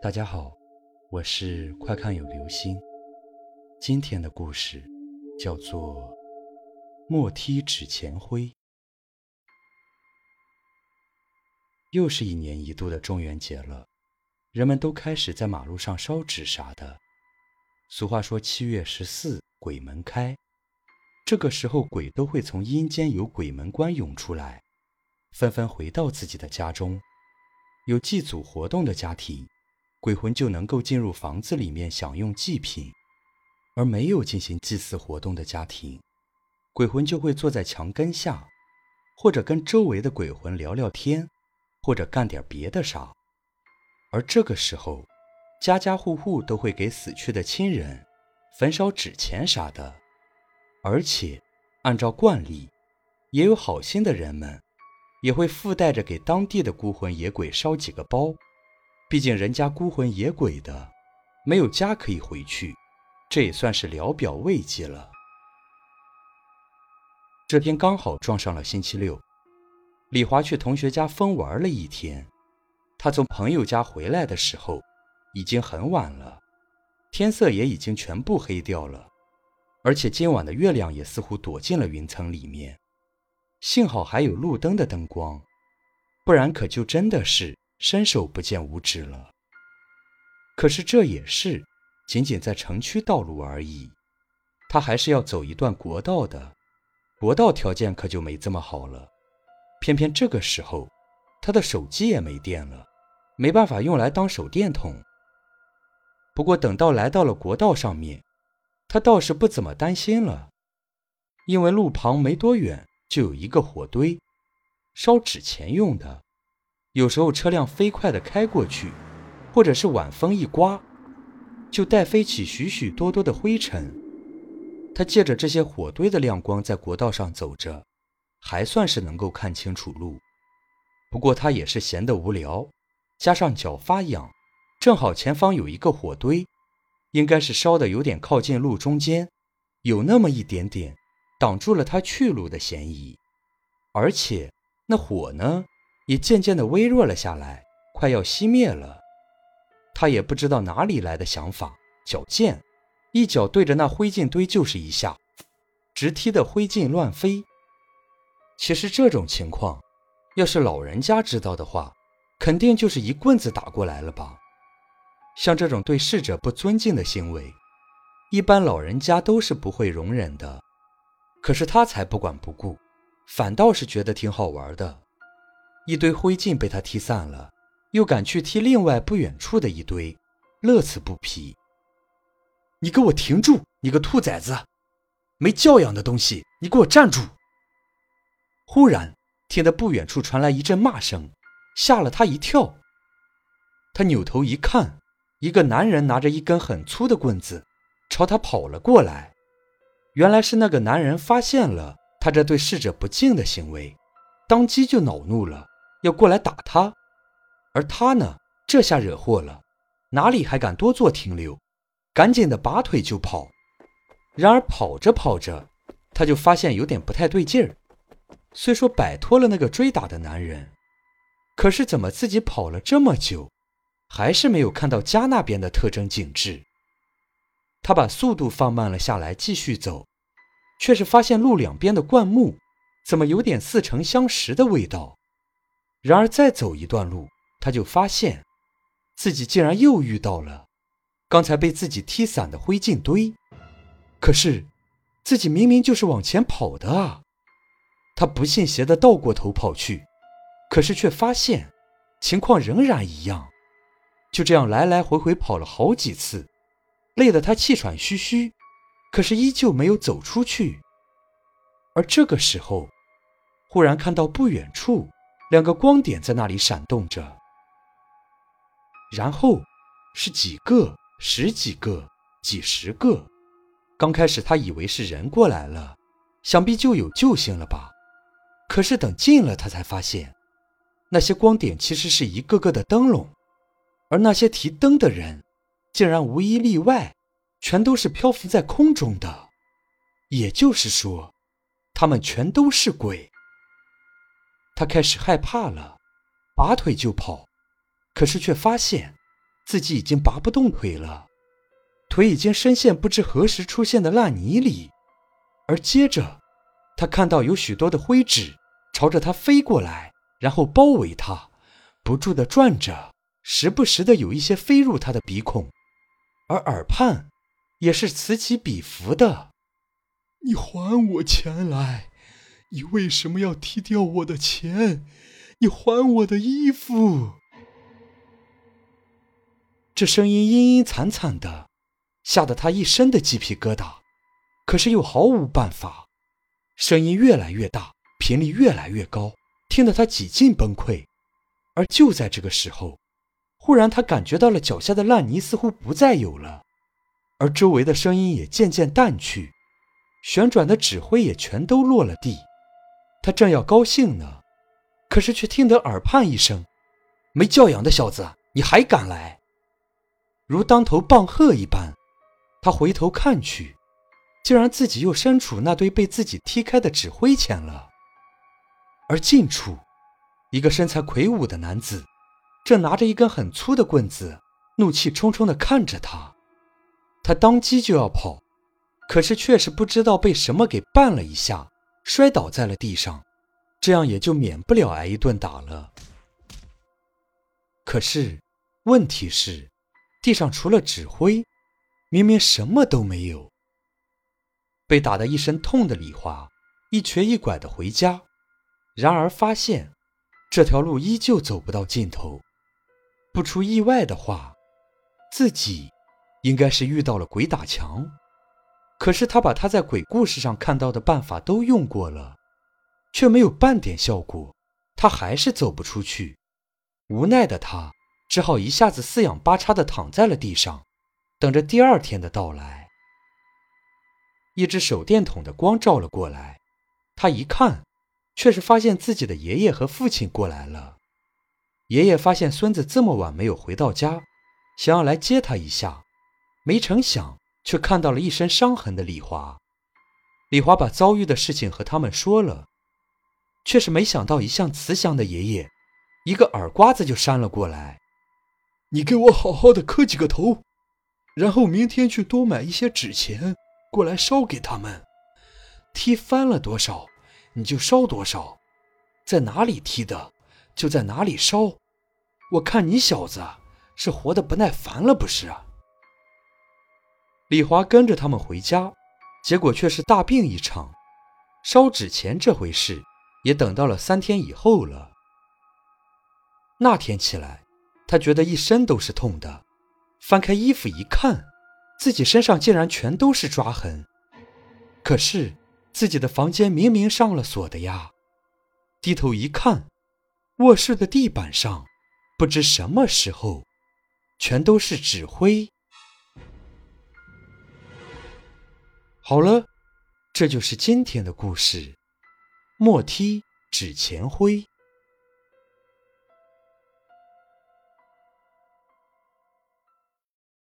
大家好，我是快看有流星。今天的故事叫做《莫踢纸钱灰》。又是一年一度的中元节了，人们都开始在马路上烧纸啥的。俗话说：“七月十四鬼门开。”这个时候，鬼都会从阴间有鬼门关涌出来，纷纷回到自己的家中。有祭祖活动的家庭，鬼魂就能够进入房子里面享用祭品；而没有进行祭祀活动的家庭，鬼魂就会坐在墙根下，或者跟周围的鬼魂聊聊天，或者干点别的啥。而这个时候，家家户户都会给死去的亲人焚烧纸钱啥的。而且，按照惯例，也有好心的人们，也会附带着给当地的孤魂野鬼烧几个包。毕竟人家孤魂野鬼的，没有家可以回去，这也算是聊表慰藉了。这天刚好撞上了星期六，李华去同学家疯玩了一天。他从朋友家回来的时候，已经很晚了，天色也已经全部黑掉了。而且今晚的月亮也似乎躲进了云层里面，幸好还有路灯的灯光，不然可就真的是伸手不见五指了。可是这也是仅仅在城区道路而已，他还是要走一段国道的，国道条件可就没这么好了。偏偏这个时候，他的手机也没电了，没办法用来当手电筒。不过等到来到了国道上面。他倒是不怎么担心了，因为路旁没多远就有一个火堆，烧纸钱用的。有时候车辆飞快地开过去，或者是晚风一刮，就带飞起许许多多的灰尘。他借着这些火堆的亮光在国道上走着，还算是能够看清楚路。不过他也是闲得无聊，加上脚发痒，正好前方有一个火堆。应该是烧的有点靠近路中间，有那么一点点挡住了他去路的嫌疑，而且那火呢也渐渐的微弱了下来，快要熄灭了。他也不知道哪里来的想法，脚贱，一脚对着那灰烬堆就是一下，直踢得灰烬乱飞。其实这种情况，要是老人家知道的话，肯定就是一棍子打过来了吧。像这种对逝者不尊敬的行为，一般老人家都是不会容忍的。可是他才不管不顾，反倒是觉得挺好玩的。一堆灰烬被他踢散了，又赶去踢另外不远处的一堆，乐此不疲。你给我停住！你个兔崽子，没教养的东西！你给我站住！忽然听得不远处传来一阵骂声，吓了他一跳。他扭头一看。一个男人拿着一根很粗的棍子，朝他跑了过来。原来是那个男人发现了他这对逝者不敬的行为，当即就恼怒了，要过来打他。而他呢，这下惹祸了，哪里还敢多做停留，赶紧的拔腿就跑。然而跑着跑着，他就发现有点不太对劲儿。虽说摆脱了那个追打的男人，可是怎么自己跑了这么久？还是没有看到家那边的特征景致。他把速度放慢了下来，继续走，却是发现路两边的灌木怎么有点似曾相识的味道。然而再走一段路，他就发现自己竟然又遇到了刚才被自己踢散的灰烬堆。可是自己明明就是往前跑的啊！他不信邪的倒过头跑去，可是却发现情况仍然一样。就这样来来回回跑了好几次，累得他气喘吁吁，可是依旧没有走出去。而这个时候，忽然看到不远处两个光点在那里闪动着，然后是几个、十几个、几十个。刚开始他以为是人过来了，想必就有救星了吧。可是等近了，他才发现，那些光点其实是一个个的灯笼。而那些提灯的人，竟然无一例外，全都是漂浮在空中的，也就是说，他们全都是鬼。他开始害怕了，拔腿就跑，可是却发现自己已经拔不动腿了，腿已经深陷不知何时出现的烂泥里。而接着，他看到有许多的灰纸朝着他飞过来，然后包围他，不住地转着，时不时的有一些飞入他的鼻孔，而耳畔也是此起彼伏的。你还我钱来！你为什么要踢掉我的钱？你还我的衣服！这声音阴阴惨惨的，吓得他一身的鸡皮疙瘩，可是又毫无办法。声音越来越大，频率越来越高，听得他几近崩溃。而就在这个时候，忽然他感觉到了脚下的烂泥似乎不再有了，而周围的声音也渐渐淡去。旋转的纸灰也全都落了地，他正要高兴呢，可是却听得耳畔一声：“没教养的小子，你还敢来！”如当头棒喝一般，他回头看去，竟然自己又身处那堆被自己踢开的纸灰前了。而近处，一个身材魁梧的男子，正拿着一根很粗的棍子，怒气冲冲地看着他。他当即就要跑。可是，却是不知道被什么给绊了一下，摔倒在了地上，这样也就免不了挨一顿打了。可是，问题是，地上除了纸灰，明明什么都没有。被打得一身痛的李华，一瘸一拐的回家，然而发现这条路依旧走不到尽头。不出意外的话，自己应该是遇到了鬼打墙。可是他把他在鬼故事上看到的办法都用过了，却没有半点效果，他还是走不出去。无奈的他只好一下子四仰八叉的躺在了地上，等着第二天的到来。一只手电筒的光照了过来，他一看，却是发现自己的爷爷和父亲过来了。爷爷发现孙子这么晚没有回到家，想要来接他一下，没成想。却看到了一身伤痕的李华，李华把遭遇的事情和他们说了，却是没想到一向慈祥的爷爷，一个耳刮子就扇了过来。你给我好好的磕几个头，然后明天去多买一些纸钱过来烧给他们，踢翻了多少你就烧多少，在哪里踢的就在哪里烧。我看你小子是活得不耐烦了，不是啊？李华跟着他们回家，结果却是大病一场。烧纸钱这回事，也等到了三天以后了。那天起来，他觉得一身都是痛的，翻开衣服一看，自己身上竟然全都是抓痕。可是自己的房间明明上了锁的呀！低头一看，卧室的地板上，不知什么时候，全都是纸灰。好了，这就是今天的故事。莫踢纸钱灰。